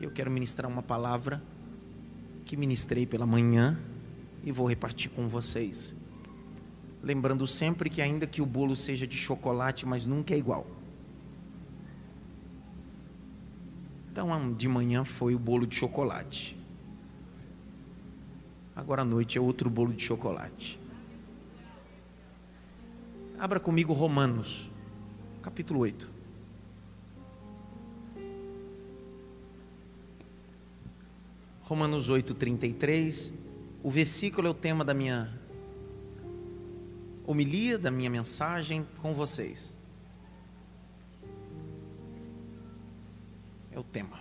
Eu quero ministrar uma palavra que ministrei pela manhã e vou repartir com vocês. Lembrando sempre que, ainda que o bolo seja de chocolate, mas nunca é igual. Então, de manhã foi o bolo de chocolate. Agora à noite é outro bolo de chocolate. Abra comigo Romanos, capítulo 8. Romanos 8, 33. O versículo é o tema da minha homilia, da minha mensagem com vocês. É o tema.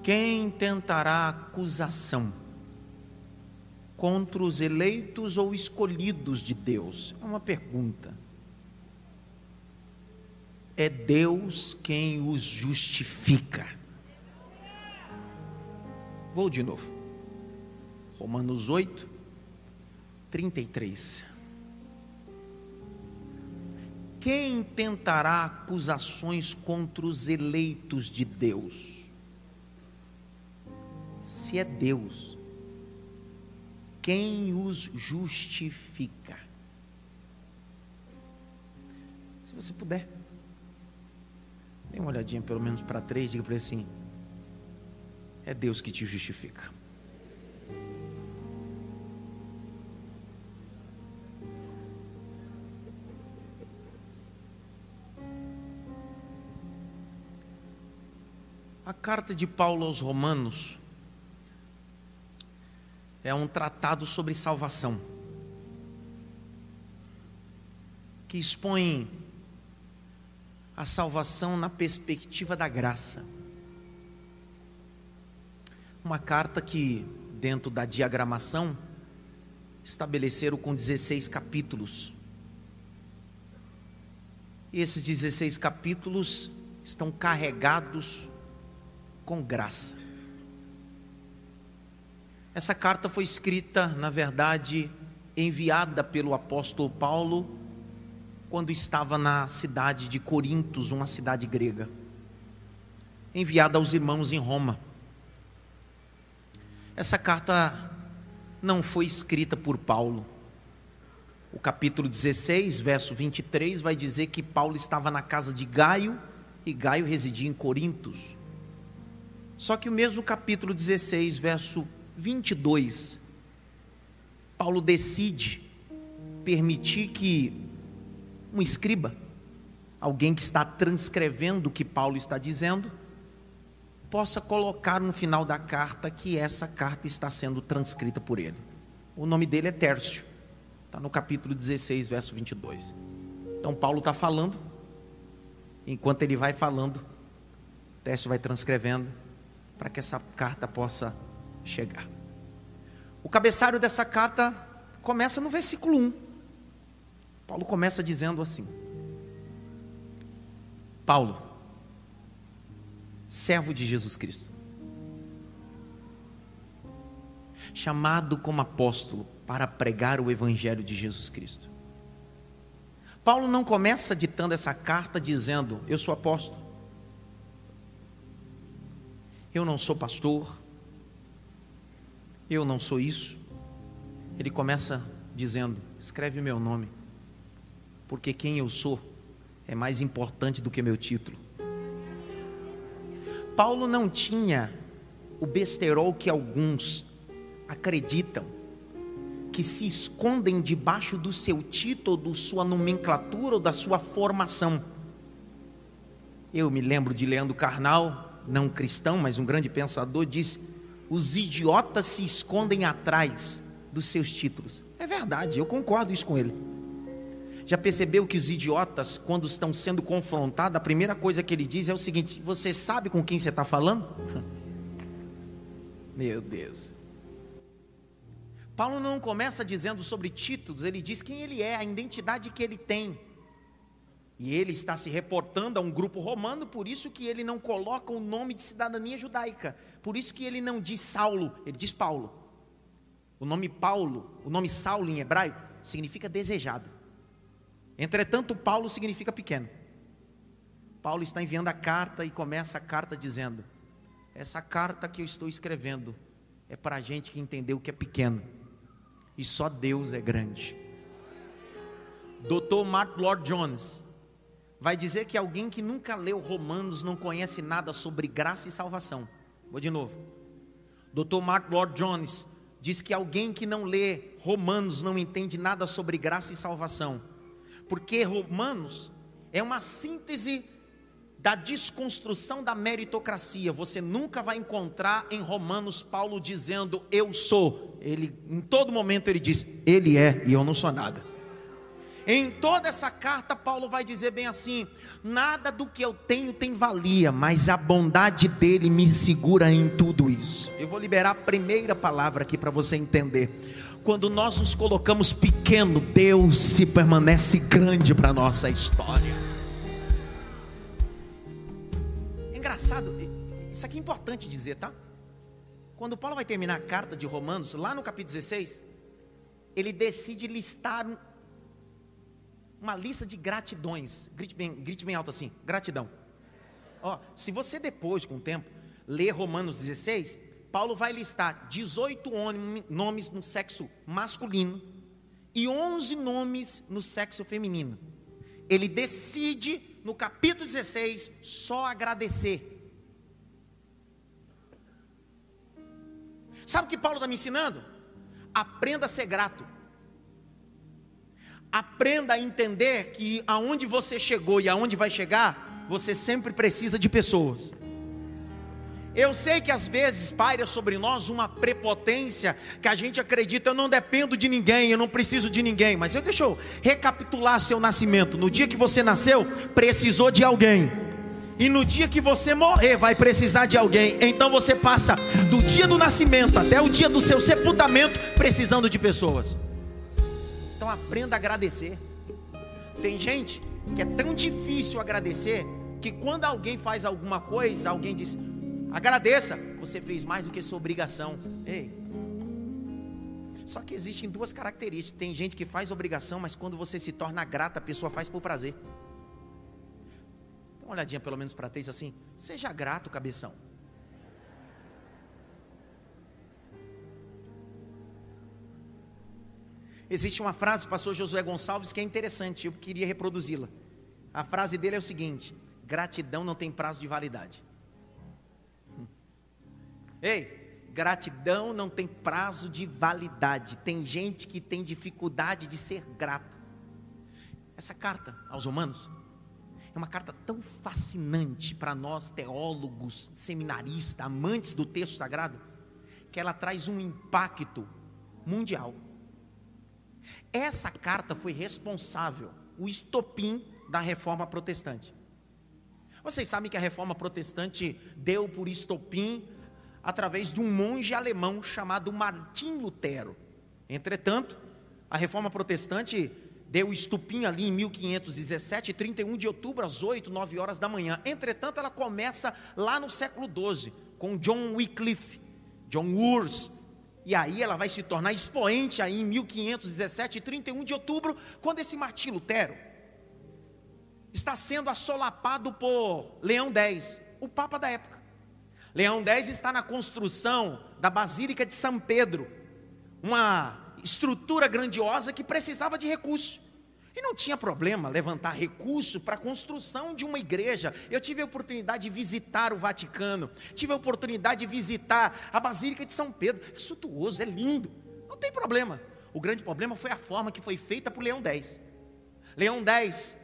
Quem tentará acusação contra os eleitos ou escolhidos de Deus? É uma pergunta. É Deus quem os justifica. Vou de novo. Romanos 8, 33. Quem tentará acusações contra os eleitos de Deus? Se é Deus, quem os justifica? Se você puder, dê uma olhadinha pelo menos para três, diga para ele assim: é Deus que te justifica. A carta de Paulo aos Romanos é um tratado sobre salvação, que expõe a salvação na perspectiva da graça uma carta que, dentro da diagramação, estabeleceram com 16 capítulos. E esses 16 capítulos estão carregados com graça. Essa carta foi escrita, na verdade, enviada pelo apóstolo Paulo quando estava na cidade de Corintos, uma cidade grega. Enviada aos irmãos em Roma. Essa carta não foi escrita por Paulo. O capítulo 16, verso 23, vai dizer que Paulo estava na casa de Gaio e Gaio residia em Corintos. Só que o mesmo capítulo 16, verso 22, Paulo decide permitir que um escriba, alguém que está transcrevendo o que Paulo está dizendo, possa colocar no final da carta que essa carta está sendo transcrita por ele. O nome dele é Tércio, está no capítulo 16, verso 22. Então, Paulo está falando, enquanto ele vai falando, Tércio vai transcrevendo, para que essa carta possa chegar. O cabeçalho dessa carta começa no versículo 1. Paulo começa dizendo assim: Paulo, servo de Jesus Cristo, chamado como apóstolo para pregar o Evangelho de Jesus Cristo. Paulo não começa ditando essa carta dizendo: Eu sou apóstolo, eu não sou pastor, eu não sou isso. Ele começa dizendo: Escreve meu nome, porque quem eu sou é mais importante do que meu título. Paulo não tinha o besterol que alguns acreditam, que se escondem debaixo do seu título, da sua nomenclatura ou da sua formação. Eu me lembro de Leandro Carnal, não cristão, mas um grande pensador, disse: os idiotas se escondem atrás dos seus títulos. É verdade, eu concordo isso com ele. Já percebeu que os idiotas, quando estão sendo confrontados, a primeira coisa que ele diz é o seguinte: Você sabe com quem você está falando? Meu Deus. Paulo não começa dizendo sobre títulos, ele diz quem ele é, a identidade que ele tem. E ele está se reportando a um grupo romano, por isso que ele não coloca o nome de cidadania judaica. Por isso que ele não diz Saulo, ele diz Paulo. O nome Paulo, o nome Saulo em hebraico, significa desejado. Entretanto, Paulo significa pequeno. Paulo está enviando a carta e começa a carta dizendo: Essa carta que eu estou escrevendo é para a gente que entendeu que é pequeno e só Deus é grande. Dr. Mark Lord Jones vai dizer que alguém que nunca leu Romanos não conhece nada sobre graça e salvação. Vou de novo. Dr. Mark Lord Jones diz que alguém que não lê Romanos não entende nada sobre graça e salvação, porque Romanos é uma síntese da desconstrução da meritocracia. Você nunca vai encontrar em Romanos Paulo dizendo eu sou. Ele em todo momento ele diz ele é e eu não sou nada. Em toda essa carta, Paulo vai dizer bem assim: nada do que eu tenho tem valia, mas a bondade dele me segura em tudo isso. Eu vou liberar a primeira palavra aqui para você entender. Quando nós nos colocamos pequeno, Deus se permanece grande para a nossa história. Engraçado, isso aqui é importante dizer, tá? Quando Paulo vai terminar a carta de Romanos, lá no capítulo 16, ele decide listar uma lista de gratidões. Grite bem, grite bem alto assim: gratidão. Ó, se você depois, com o tempo, ler Romanos 16, Paulo vai listar 18 nomes no sexo masculino e 11 nomes no sexo feminino. Ele decide, no capítulo 16, só agradecer. Sabe o que Paulo está me ensinando? Aprenda a ser grato. Aprenda a entender que aonde você chegou e aonde vai chegar, você sempre precisa de pessoas. Eu sei que às vezes paira sobre nós uma prepotência que a gente acredita, eu não dependo de ninguém, eu não preciso de ninguém. Mas eu deixa eu recapitular seu nascimento. No dia que você nasceu, precisou de alguém. E no dia que você morrer, vai precisar de alguém. Então você passa do dia do nascimento até o dia do seu sepultamento precisando de pessoas. Então aprenda a agradecer. Tem gente que é tão difícil agradecer que quando alguém faz alguma coisa, alguém diz: agradeça, você fez mais do que sua obrigação. Ei. Só que existem duas características. Tem gente que faz obrigação, mas quando você se torna grata, a pessoa faz por prazer. Dá uma olhadinha pelo menos para três assim. Seja grato, cabeção. Existe uma frase do pastor Josué Gonçalves que é interessante, eu queria reproduzi-la. A frase dele é o seguinte: gratidão não tem prazo de validade. Ei, gratidão não tem prazo de validade. Tem gente que tem dificuldade de ser grato. Essa carta aos Romanos é uma carta tão fascinante para nós teólogos, seminaristas, amantes do texto sagrado, que ela traz um impacto mundial. Essa carta foi responsável, o estopim da reforma protestante. Vocês sabem que a reforma protestante deu por estopim através de um monge alemão chamado Martim Lutero. Entretanto, a reforma protestante deu estupim ali em 1517, 31 de outubro, às 8, 9 horas da manhã. Entretanto, ela começa lá no século XII, com John Wycliffe, John Wurz, e aí ela vai se tornar expoente aí em 1517, 31 de outubro, quando esse Martim Lutero está sendo assolapado por Leão X, o Papa da época. Leão X está na construção da Basílica de São Pedro, uma estrutura grandiosa que precisava de recursos. E não tinha problema levantar recurso para a construção de uma igreja. Eu tive a oportunidade de visitar o Vaticano, tive a oportunidade de visitar a Basílica de São Pedro. É suntuoso, é lindo, não tem problema. O grande problema foi a forma que foi feita por Leão X. Leão X,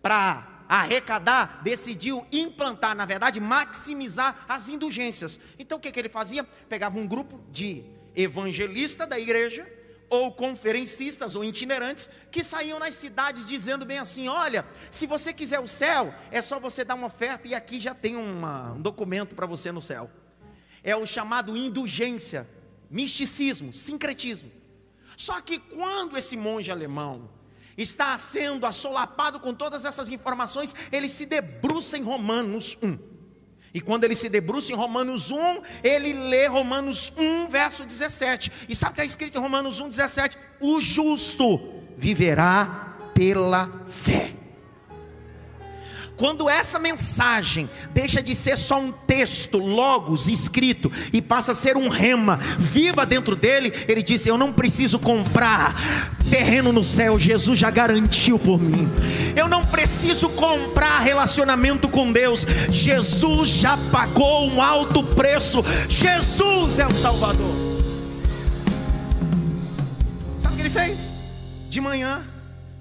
para arrecadar, decidiu implantar, na verdade, maximizar as indulgências. Então o que, que ele fazia? Pegava um grupo de evangelista da igreja, ou conferencistas ou itinerantes que saíam nas cidades dizendo bem assim: olha, se você quiser o céu, é só você dar uma oferta e aqui já tem uma, um documento para você no céu. É o chamado indulgência, misticismo, sincretismo. Só que quando esse monge alemão está sendo assolapado com todas essas informações, ele se debruça em Romanos 1. E quando ele se debruça em Romanos 1, ele lê Romanos 1, verso 17. E sabe o que está escrito em Romanos 1, 17? O justo viverá pela fé. Quando essa mensagem deixa de ser só um texto, logos, escrito, e passa a ser um rema, viva dentro dele, ele disse: Eu não preciso comprar terreno no céu, Jesus já garantiu por mim. Eu não preciso comprar relacionamento com Deus, Jesus já pagou um alto preço, Jesus é o Salvador. Sabe o que ele fez? De manhã,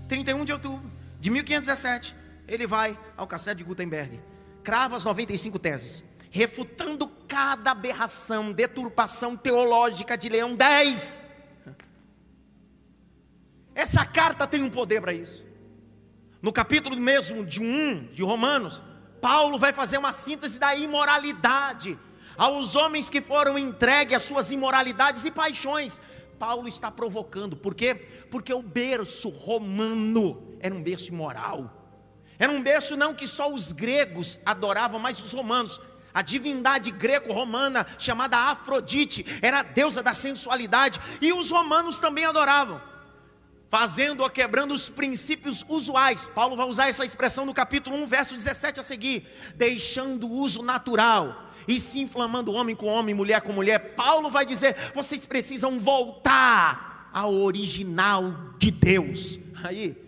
31 de outubro de 1517 ele vai ao castelo de Gutenberg, crava as 95 teses, refutando cada aberração, deturpação teológica de Leão 10. Essa carta tem um poder para isso. No capítulo mesmo de 1 de Romanos, Paulo vai fazer uma síntese da imoralidade aos homens que foram entregues às suas imoralidades e paixões. Paulo está provocando, por quê? Porque o berço romano era um berço imoral. Era um berço não que só os gregos adoravam, mas os romanos. A divindade greco-romana chamada Afrodite era a deusa da sensualidade e os romanos também adoravam, fazendo ou quebrando os princípios usuais. Paulo vai usar essa expressão no capítulo 1, verso 17 a seguir, deixando o uso natural e se inflamando homem com homem, mulher com mulher. Paulo vai dizer: vocês precisam voltar ao original de Deus. Aí,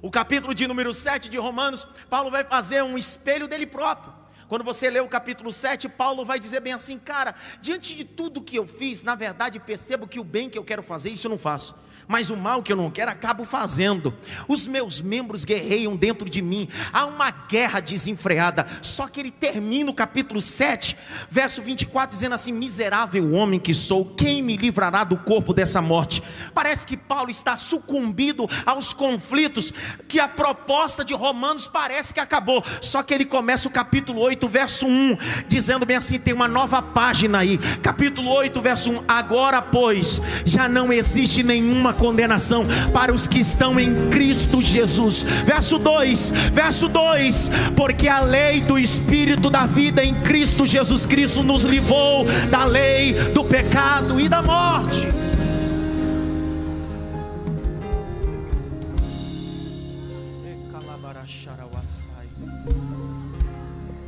o capítulo de número 7 de Romanos, Paulo vai fazer um espelho dele próprio. Quando você lê o capítulo 7, Paulo vai dizer bem assim: Cara, diante de tudo que eu fiz, na verdade percebo que o bem que eu quero fazer, isso eu não faço mas o mal que eu não quero acabo fazendo. Os meus membros guerreiam dentro de mim, há uma guerra desenfreada. Só que ele termina o capítulo 7, verso 24, dizendo assim: Miserável homem que sou, quem me livrará do corpo dessa morte? Parece que Paulo está sucumbido aos conflitos, que a proposta de Romanos parece que acabou. Só que ele começa o capítulo 8, verso 1, dizendo bem assim: tem uma nova página aí, capítulo 8, verso 1. Agora, pois, já não existe nenhuma condenação para os que estão em Cristo Jesus. Verso 2, verso 2: Porque a lei do Espírito da vida em Cristo Jesus Cristo nos livrou da lei do pecado e da morte.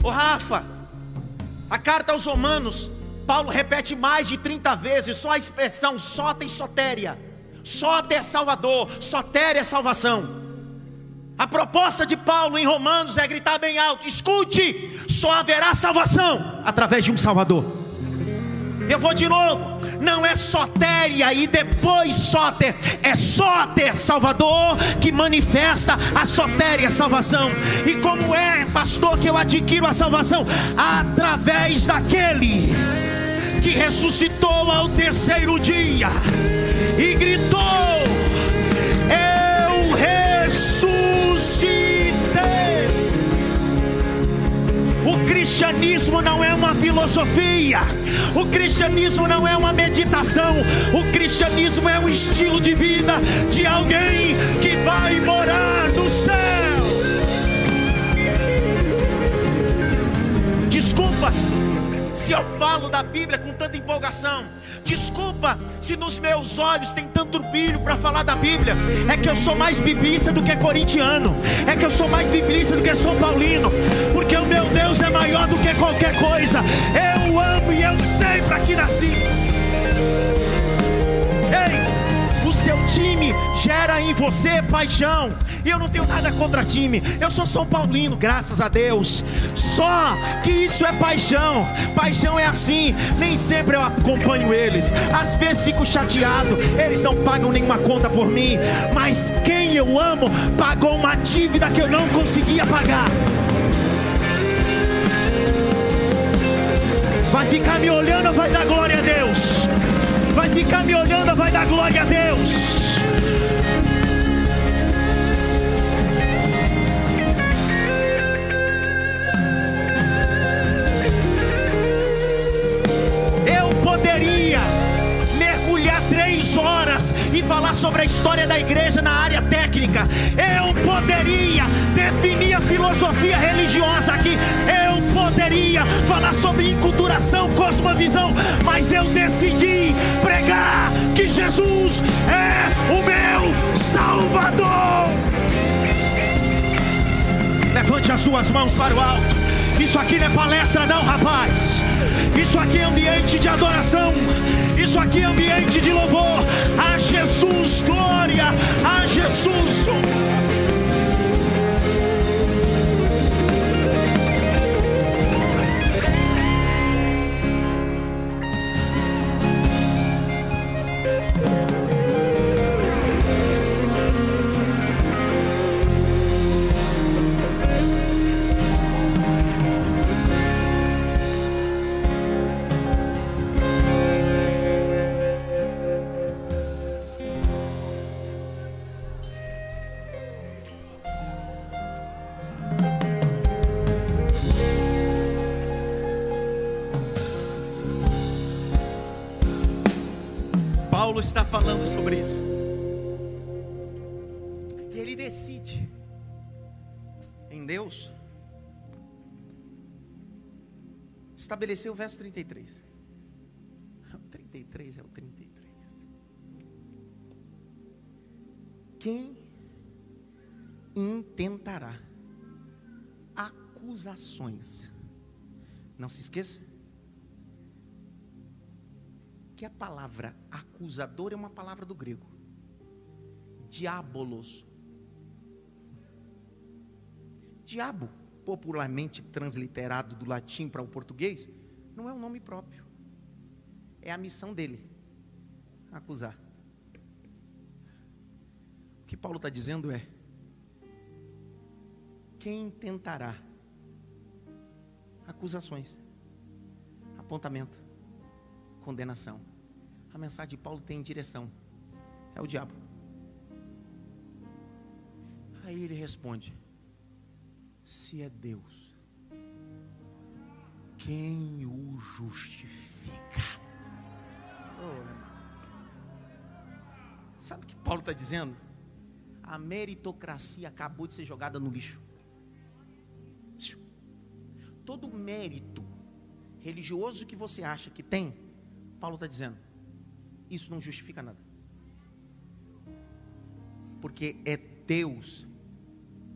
Ô Rafa, a carta aos Romanos, Paulo repete mais de 30 vezes só a expressão sota e sotéria. Só ter Salvador, só ter é salvação. A proposta de Paulo em Romanos é gritar bem alto: escute, só haverá salvação através de um Salvador. Eu vou de novo, não é sotéria e depois sóter, é sóter Salvador que manifesta a sotéria salvação. E como é, pastor, que eu adquiro a salvação? Através daquele que ressuscitou ao terceiro dia e gritou: Eu ressuscitei. O cristianismo não é uma filosofia, o cristianismo não é uma meditação, o cristianismo é um estilo de vida de alguém que vai morar no céu. Se eu falo da Bíblia com tanta empolgação. Desculpa se nos meus olhos tem tanto brilho para falar da Bíblia. É que eu sou mais biblista do que corintiano. É que eu sou mais biblista do que São Paulino. Porque o meu Deus é maior do que qualquer coisa. Eu amo e eu sei para que nasci. Ei, gera em você paixão. E eu não tenho nada contra time. Eu sou São Paulino, graças a Deus. Só que isso é paixão. Paixão é assim. Nem sempre eu acompanho eles. Às vezes fico chateado. Eles não pagam nenhuma conta por mim. Mas quem eu amo pagou uma dívida que eu não conseguia pagar. Vai ficar me olhando, vai dar glória a Deus. Vai ficar me olhando, vai dar glória a Deus. Horas e falar sobre a história da igreja na área técnica. Eu poderia definir a filosofia religiosa aqui. Eu poderia falar sobre enculturação, cosmovisão, mas eu decidi pregar que Jesus é o meu Salvador. Levante as suas mãos para o alto. Isso aqui não é palestra, não, rapaz. Isso aqui é ambiente de adoração. Isso aqui é ambiente de louvor. A Jesus, glória. A Jesus. Estabelecer o verso 33. O 33 é o 33. Quem intentará acusações? Não se esqueça que a palavra acusador é uma palavra do grego. Diabolos. Diabo, popularmente transliterado do latim para o português, não é um nome próprio. É a missão dele acusar. O que Paulo está dizendo é: quem tentará acusações, apontamento, condenação. A mensagem de Paulo tem direção. É o diabo. Aí ele responde: Se é Deus, quem o justifica? Oh, Sabe o que Paulo está dizendo? A meritocracia acabou de ser jogada no lixo. Todo mérito religioso que você acha que tem, Paulo está dizendo, isso não justifica nada. Porque é Deus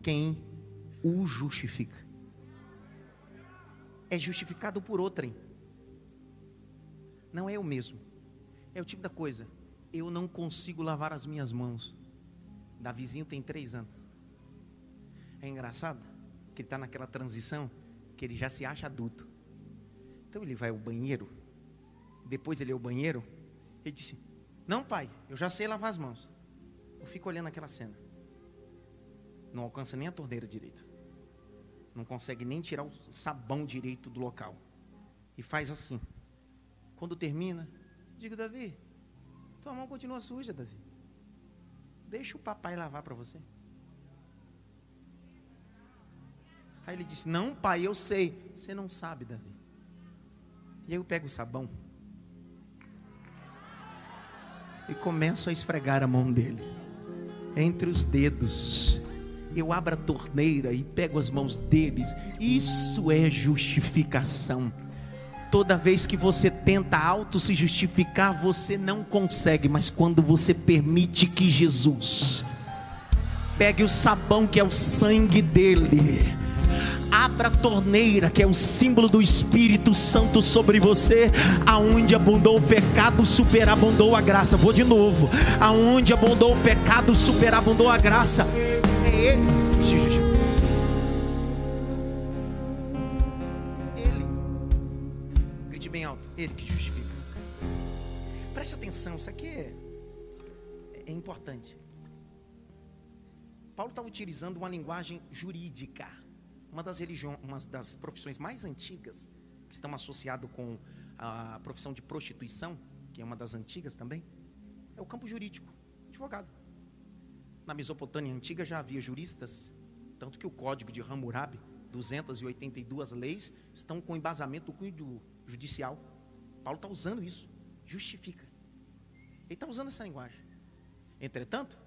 quem o justifica. É justificado por outrem. Não é eu mesmo. É o tipo da coisa. Eu não consigo lavar as minhas mãos. Davizinho tem três anos. É engraçado que ele está naquela transição que ele já se acha adulto. Então ele vai ao banheiro. Depois ele é ao banheiro. Ele disse: Não, pai, eu já sei lavar as mãos. Eu fico olhando aquela cena. Não alcança nem a torneira direito. Não consegue nem tirar o sabão direito do local. E faz assim. Quando termina, digo, Davi, tua mão continua suja, Davi. Deixa o papai lavar para você. Aí ele disse: Não, pai, eu sei. Você não sabe, Davi. E aí eu pego o sabão e começo a esfregar a mão dele entre os dedos. Eu abro a torneira e pego as mãos deles. Isso é justificação. Toda vez que você tenta auto se justificar, você não consegue, mas quando você permite que Jesus pegue o sabão que é o sangue dele, abra a torneira, que é o símbolo do Espírito Santo sobre você, aonde abundou o pecado, superabundou a graça. Vou de novo. Aonde abundou o pecado, superabundou a graça. Ele. Ele. Grite bem alto. Ele que justifica. Preste atenção, isso aqui é, é importante. Paulo está utilizando uma linguagem jurídica uma das religiões, uma das profissões mais antigas que estão associado com a profissão de prostituição, que é uma das antigas também, é o campo jurídico, advogado. Na Mesopotâmia antiga já havia juristas, tanto que o código de Hammurabi, 282 leis, estão com embasamento do cunho judicial. Paulo está usando isso, justifica. Ele está usando essa linguagem. Entretanto,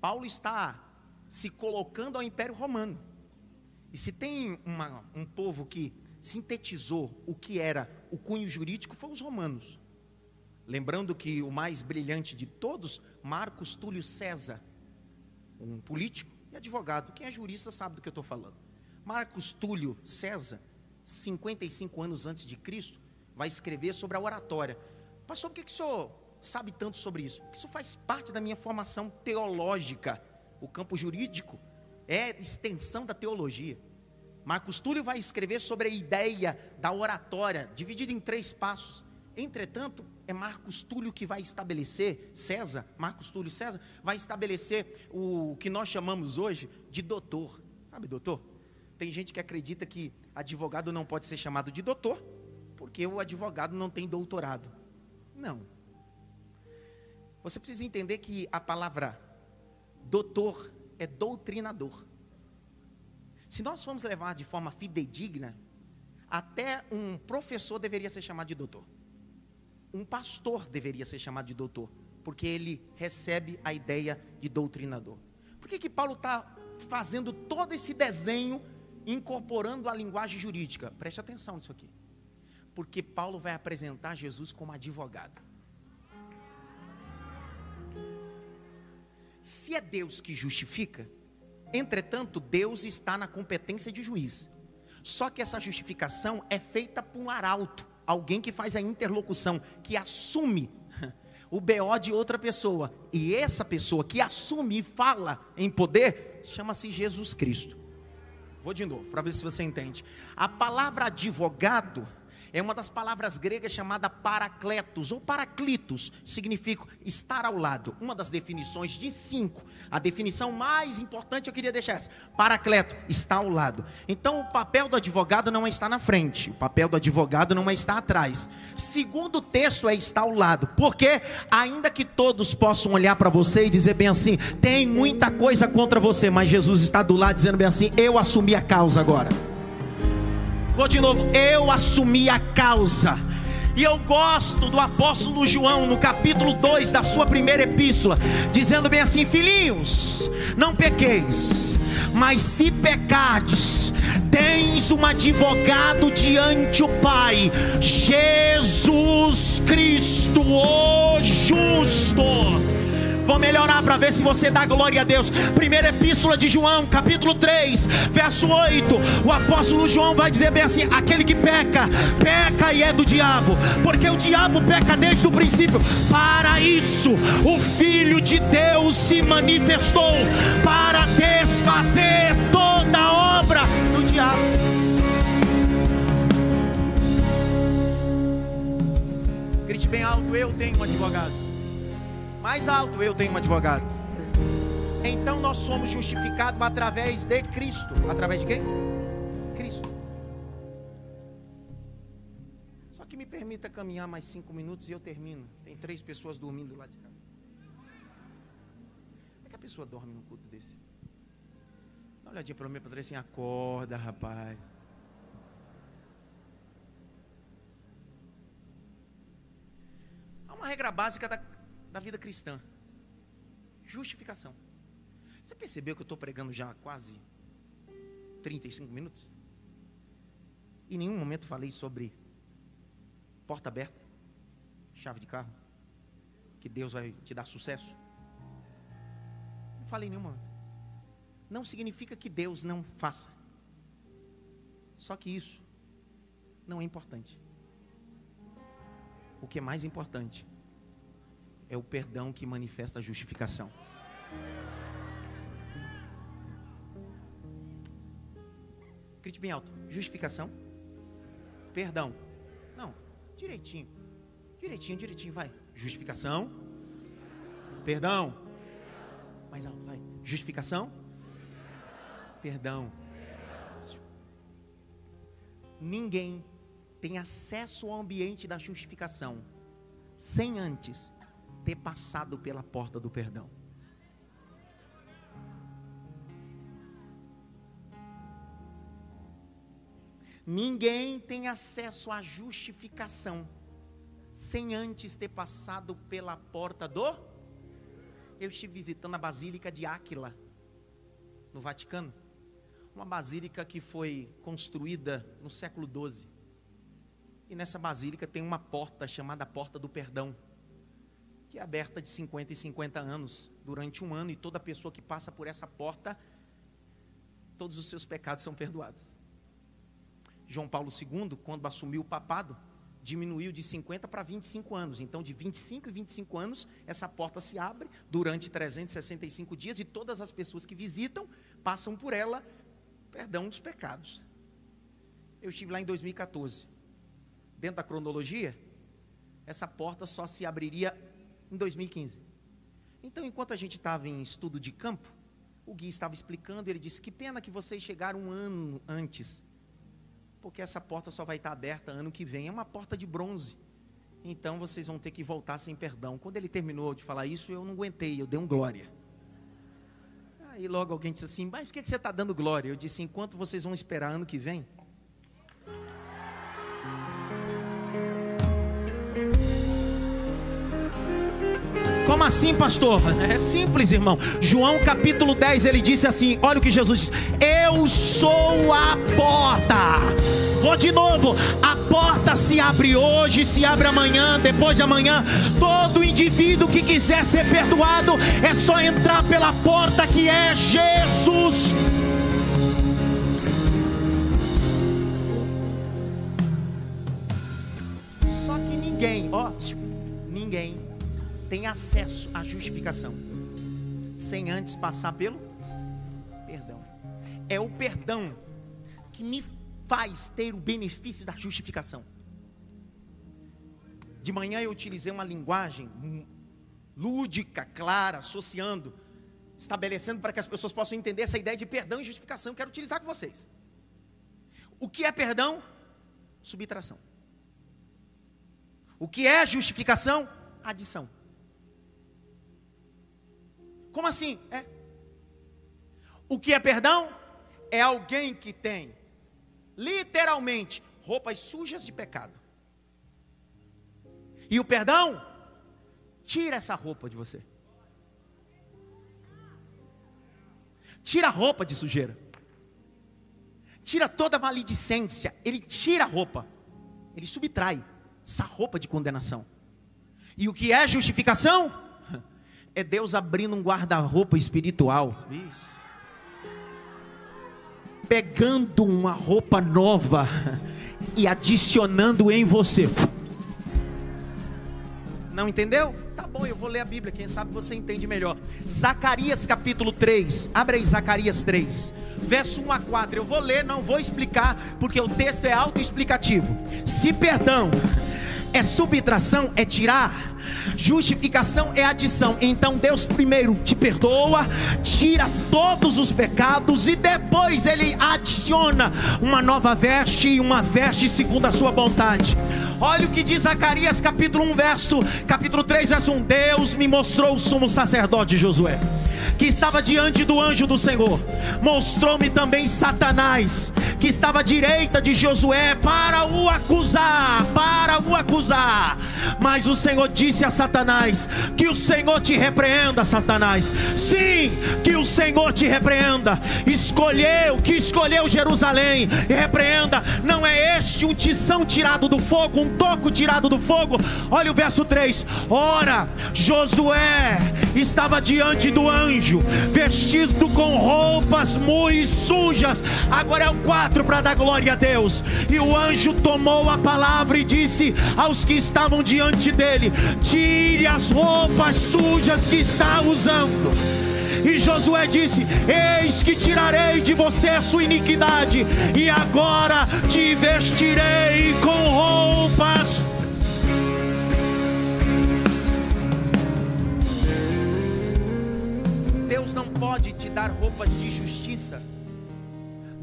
Paulo está se colocando ao Império Romano. E se tem uma, um povo que sintetizou o que era o cunho jurídico, foram os romanos. Lembrando que o mais brilhante de todos, Marcos Túlio César, um político e advogado. Quem é jurista sabe do que eu estou falando. Marcos Túlio César, 55 anos antes de Cristo, vai escrever sobre a oratória. Pastor, por que, que o senhor sabe tanto sobre isso? Porque isso faz parte da minha formação teológica. O campo jurídico é extensão da teologia. Marcos Túlio vai escrever sobre a ideia da oratória, dividida em três passos. Entretanto, é Marcos Túlio que vai estabelecer, César, Marcos Túlio César, vai estabelecer o que nós chamamos hoje de doutor. Sabe, doutor? Tem gente que acredita que advogado não pode ser chamado de doutor, porque o advogado não tem doutorado. Não. Você precisa entender que a palavra doutor é doutrinador. Se nós formos levar de forma fidedigna, até um professor deveria ser chamado de doutor. Um pastor deveria ser chamado de doutor, porque ele recebe a ideia de doutrinador. Por que, que Paulo está fazendo todo esse desenho, incorporando a linguagem jurídica? Preste atenção nisso aqui. Porque Paulo vai apresentar Jesus como advogado. Se é Deus que justifica, entretanto, Deus está na competência de juiz. Só que essa justificação é feita por um arauto, alguém que faz a interlocução, que assume o BO de outra pessoa. E essa pessoa que assume e fala em poder, chama-se Jesus Cristo. Vou de novo, para ver se você entende. A palavra advogado é uma das palavras gregas chamada paracletos ou paraclitos, significa estar ao lado. Uma das definições de cinco. A definição mais importante eu queria deixar essa: paracleto, está ao lado. Então o papel do advogado não é estar na frente, o papel do advogado não é estar atrás. Segundo texto é estar ao lado, porque ainda que todos possam olhar para você e dizer bem assim, tem muita coisa contra você, mas Jesus está do lado dizendo bem assim, eu assumi a causa agora. Vou de novo, eu assumi a causa. E eu gosto do apóstolo João, no capítulo 2 da sua primeira epístola, dizendo bem assim: Filhinhos, não pequeis, mas se pecardes, tens um advogado diante o Pai, Jesus Cristo, o justo. Vou melhorar para ver se você dá glória a Deus. Primeira epístola de João, capítulo 3, verso 8. O apóstolo João vai dizer bem assim: aquele que peca, peca e é do diabo, porque o diabo peca desde o princípio. Para isso, o Filho de Deus se manifestou para desfazer toda a obra do diabo. Grite bem alto: Eu tenho um advogado mais alto, eu tenho um advogado. Então nós somos justificados através de Cristo. Através de quem? Cristo. Só que me permita caminhar mais cinco minutos e eu termino. Tem três pessoas dormindo lá de cá. Como é que a pessoa dorme num culto desse? Dá uma olhadinha para mim para assim, acorda, rapaz. Há uma regra básica da da vida cristã. Justificação. Você percebeu que eu estou pregando já quase 35 minutos? Em nenhum momento falei sobre porta aberta, chave de carro, que Deus vai te dar sucesso. Não falei em nenhum momento. Não significa que Deus não faça. Só que isso não é importante. O que é mais importante é o perdão que manifesta a justificação. Grite bem alto. Justificação. Perdão. Não. Direitinho. Direitinho, direitinho, vai. Justificação. Perdão. Mais alto, vai. Justificação. Perdão. Ninguém tem acesso ao ambiente da justificação sem antes ter passado pela porta do perdão. Ninguém tem acesso à justificação sem antes ter passado pela porta do. Eu estive visitando a Basílica de Áquila, no Vaticano. Uma basílica que foi construída no século XII. E nessa basílica tem uma porta chamada Porta do Perdão que é aberta de 50 e 50 anos, durante um ano, e toda pessoa que passa por essa porta todos os seus pecados são perdoados. João Paulo II, quando assumiu o papado, diminuiu de 50 para 25 anos. Então, de 25 e 25 anos, essa porta se abre durante 365 dias e todas as pessoas que visitam passam por ela perdão dos pecados. Eu estive lá em 2014. Dentro da cronologia, essa porta só se abriria em 2015. Então, enquanto a gente estava em estudo de campo, o Gui estava explicando, ele disse: Que pena que vocês chegaram um ano antes porque essa porta só vai estar aberta ano que vem. É uma porta de bronze. Então vocês vão ter que voltar sem perdão. Quando ele terminou de falar isso, eu não aguentei, eu dei um glória. Aí logo alguém disse assim: Mas por que você está dando glória? Eu disse: Enquanto vocês vão esperar ano que vem, Assim, pastor? É simples, irmão. João capítulo 10, ele disse assim: Olha o que Jesus disse: Eu sou a porta. Vou de novo. A porta se abre hoje, se abre amanhã, depois de amanhã. Todo indivíduo que quiser ser perdoado é só entrar pela porta que é Jesus. Tem acesso à justificação sem antes passar pelo perdão. É o perdão que me faz ter o benefício da justificação. De manhã eu utilizei uma linguagem lúdica, clara, associando, estabelecendo para que as pessoas possam entender essa ideia de perdão e justificação. Quero utilizar com vocês. O que é perdão? Subtração. O que é justificação? Adição. Como assim? É. O que é perdão? É alguém que tem, literalmente, roupas sujas de pecado. E o perdão tira essa roupa de você. Tira a roupa de sujeira. Tira toda a maledicência. Ele tira a roupa. Ele subtrai essa roupa de condenação. E o que é justificação? É Deus abrindo um guarda-roupa espiritual. Pegando uma roupa nova e adicionando em você. Não entendeu? Tá bom, eu vou ler a Bíblia, quem sabe você entende melhor. Zacarias capítulo 3. Abre aí Zacarias 3. Verso 1 a 4. Eu vou ler, não vou explicar, porque o texto é autoexplicativo. Se perdão é subtração, é tirar Justificação é adição. Então Deus primeiro te perdoa, tira todos os pecados e depois ele adiciona uma nova veste e uma veste segundo a sua vontade. Olha o que diz Zacarias capítulo 1, verso, capítulo 3, verso 1. Deus me mostrou o sumo sacerdote Josué que estava diante do anjo do Senhor. Mostrou-me também Satanás, que estava à direita de Josué para o acusar, para o acusar. Mas o Senhor disse a Satanás: Que o Senhor te repreenda, Satanás. Sim, que o Senhor te repreenda. Escolheu, que escolheu Jerusalém, e repreenda. Não é este um tição tirado do fogo, um toco tirado do fogo. Olha o verso 3: Ora, Josué estava diante do anjo, vestido com roupas muito sujas. Agora é o 4 para dar glória a Deus. E o anjo tomou a palavra e disse aos que estavam diante dele: Tire as roupas sujas que está usando. E Josué disse: Eis que tirarei de você a sua iniquidade, e agora te vestirei com roupas pode te dar roupas de justiça.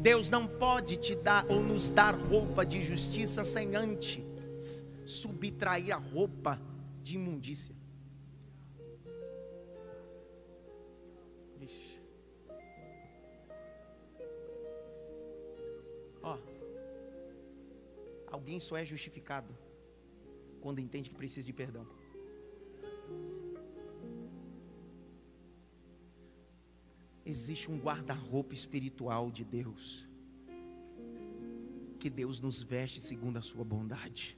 Deus não pode te dar ou nos dar roupa de justiça sem antes subtrair a roupa de imundícia. Alguém só é justificado quando entende que precisa de perdão. existe um guarda-roupa espiritual de Deus. Que Deus nos veste segundo a sua bondade.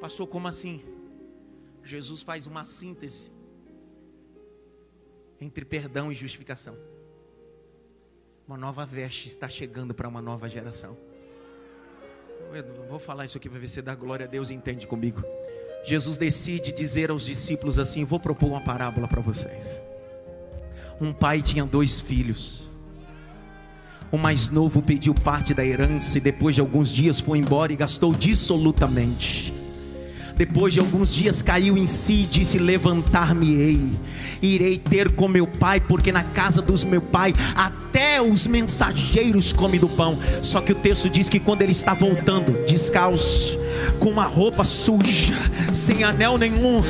Pastor, como assim? Jesus faz uma síntese entre perdão e justificação. Uma nova veste está chegando para uma nova geração. Eu vou falar isso aqui para ver se dá glória a Deus e entende comigo. Jesus decide dizer aos discípulos assim: Vou propor uma parábola para vocês. Um pai tinha dois filhos. O mais novo pediu parte da herança e depois de alguns dias foi embora e gastou dissolutamente. Depois de alguns dias caiu em si e disse: Levantar-me-ei, irei ter com meu pai, porque na casa dos meu pai até os mensageiros comem do pão. Só que o texto diz que quando ele está voltando, descalço, com uma roupa suja, sem anel nenhum.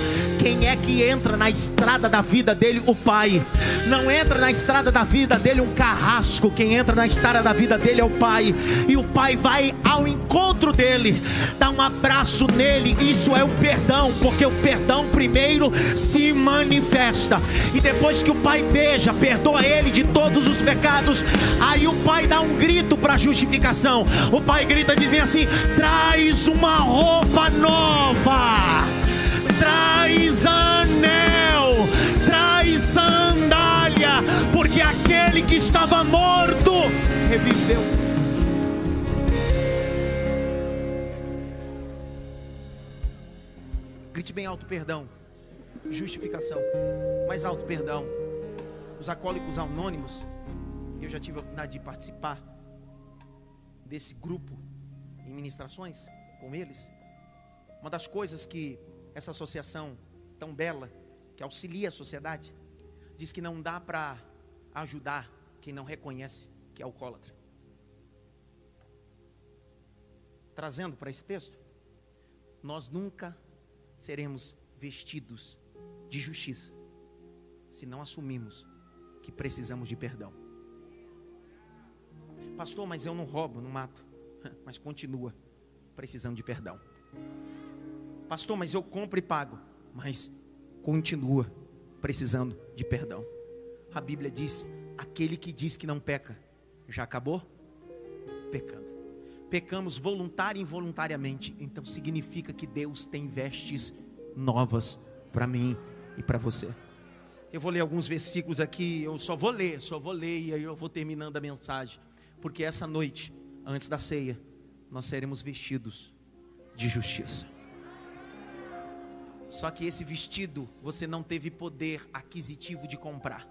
Quem é que entra na estrada da vida dele? O pai. Não entra na estrada da vida dele um carrasco. Quem entra na estrada da vida dele é o pai. E o pai vai ao encontro dele, dá um abraço nele. Isso é o perdão, porque o perdão primeiro se manifesta. E depois que o pai beija, perdoa ele de todos os pecados, aí o pai dá um grito para justificação. O pai grita diz bem assim: traz uma roupa nova, traz anel, traz sandália, porque aquele que estava morto reviveu. Grite bem alto, perdão. Justificação. Mais alto, perdão. Os acólicos anônimos, eu já tive a oportunidade de participar desse grupo em ministrações com eles. Uma das coisas que essa associação tão bela, que auxilia a sociedade, diz que não dá para ajudar quem não reconhece que é alcoólatra. Trazendo para esse texto, nós nunca seremos vestidos de justiça se não assumirmos que precisamos de perdão. Pastor, mas eu não roubo, não mato. Mas continua precisando de perdão. Pastor, mas eu compro e pago. Mas continua precisando de perdão. A Bíblia diz: aquele que diz que não peca, já acabou pecando. Pecamos voluntária e involuntariamente. Então significa que Deus tem vestes novas para mim e para você. Eu vou ler alguns versículos aqui, eu só vou ler, só vou ler e aí eu vou terminando a mensagem. Porque essa noite, antes da ceia, nós seremos vestidos de justiça. Só que esse vestido você não teve poder aquisitivo de comprar.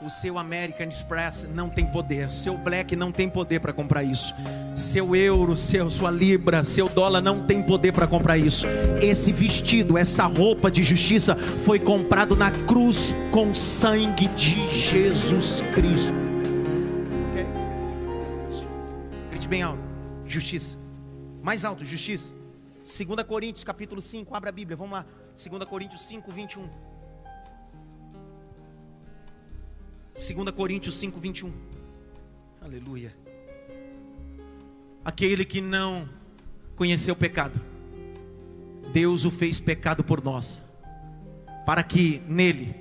O seu American Express não tem poder, seu Black não tem poder para comprar isso. Seu euro, seu sua libra, seu dólar não tem poder para comprar isso. Esse vestido, essa roupa de justiça foi comprado na cruz com sangue de Jesus Cristo. Okay? Bem alto. Justiça. Mais alto, justiça. 2 Coríntios capítulo 5, abra a Bíblia, vamos lá. 2 Coríntios 5, 21. 2 Coríntios 5, 21. Aleluia. Aquele que não conheceu o pecado, Deus o fez pecado por nós, para que nele,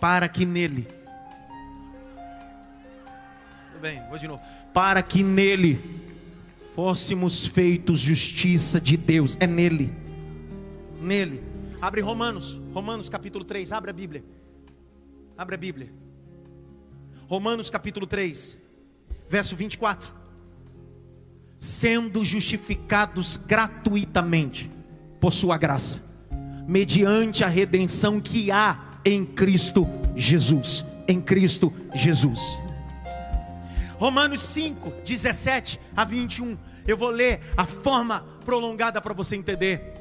para que nele, tudo bem, vou de novo, para que nele fôssemos feitos justiça de Deus, é nele, nele Abre Romanos, Romanos capítulo 3, abre a Bíblia. Abre a Bíblia. Romanos capítulo 3, verso 24. Sendo justificados gratuitamente por sua graça, mediante a redenção que há em Cristo Jesus, em Cristo Jesus. Romanos 5, 17 a 21. Eu vou ler a forma prolongada para você entender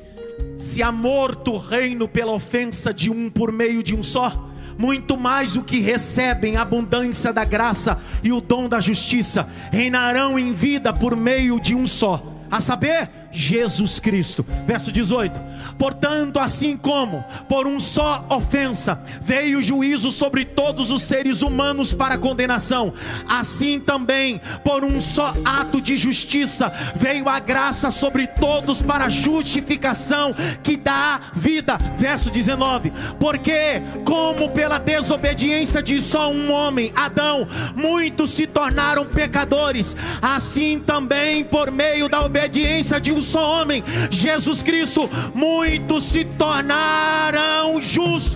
se há morto o reino pela ofensa de um por meio de um só, muito mais o que recebem a abundância da graça e o dom da justiça reinarão em vida por meio de um só, a saber, Jesus Cristo. Verso 18: Portanto, assim como por um só ofensa veio o juízo sobre todos os seres humanos para condenação, assim também por um só ato de justiça veio a graça sobre todos para justificação que dá vida. Verso 19: Porque, como pela desobediência de só um homem, Adão, muitos se tornaram pecadores, assim também por meio da obediência de um só homem, Jesus Cristo, muitos se tornaram justos.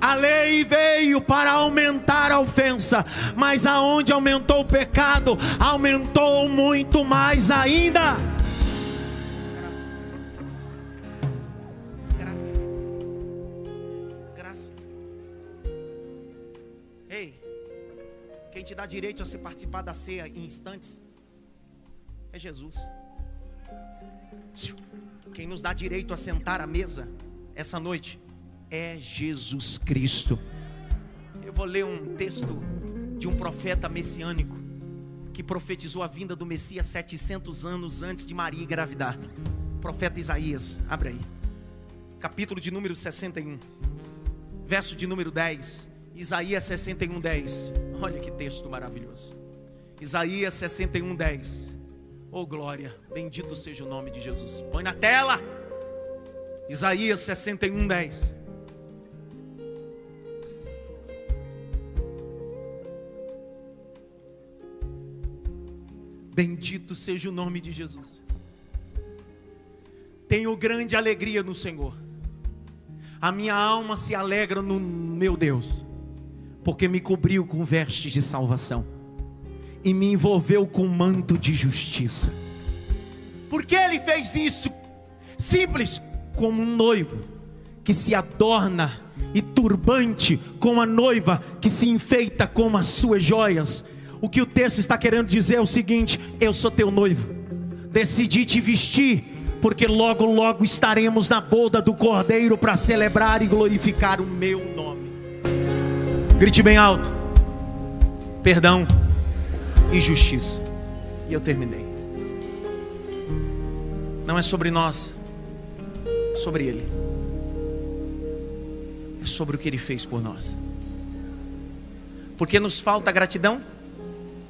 A lei veio para aumentar a ofensa, mas aonde aumentou o pecado, aumentou muito mais ainda. Ei, quem te dá direito a se participar da ceia em instantes é Jesus. Quem nos dá direito a sentar à mesa essa noite é Jesus Cristo. Eu vou ler um texto de um profeta messiânico que profetizou a vinda do Messias 700 anos antes de Maria engravidar. Profeta Isaías, abre aí. Capítulo de número 61, verso de número 10. Isaías 61, 10. Olha que texto maravilhoso. Isaías 61, 10. Oh glória, bendito seja o nome de Jesus. Põe na tela. Isaías 61, 10. Bendito seja o nome de Jesus. Tenho grande alegria no Senhor. A minha alma se alegra no meu Deus, porque me cobriu com vestes de salvação e me envolveu com manto de justiça. Por que ele fez isso? Simples, como um noivo que se adorna e turbante com a noiva que se enfeita com as suas joias o que o texto está querendo dizer é o seguinte: eu sou teu noivo, decidi te vestir, porque logo, logo estaremos na boda do cordeiro para celebrar e glorificar o meu nome. Grite bem alto: perdão e justiça. E eu terminei. Não é sobre nós, é sobre Ele. É sobre o que Ele fez por nós. Porque nos falta gratidão?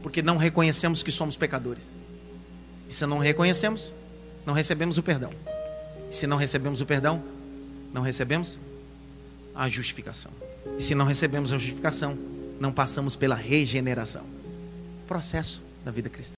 porque não reconhecemos que somos pecadores. E se não reconhecemos, não recebemos o perdão. E se não recebemos o perdão, não recebemos a justificação. E se não recebemos a justificação, não passamos pela regeneração. Processo da vida cristã.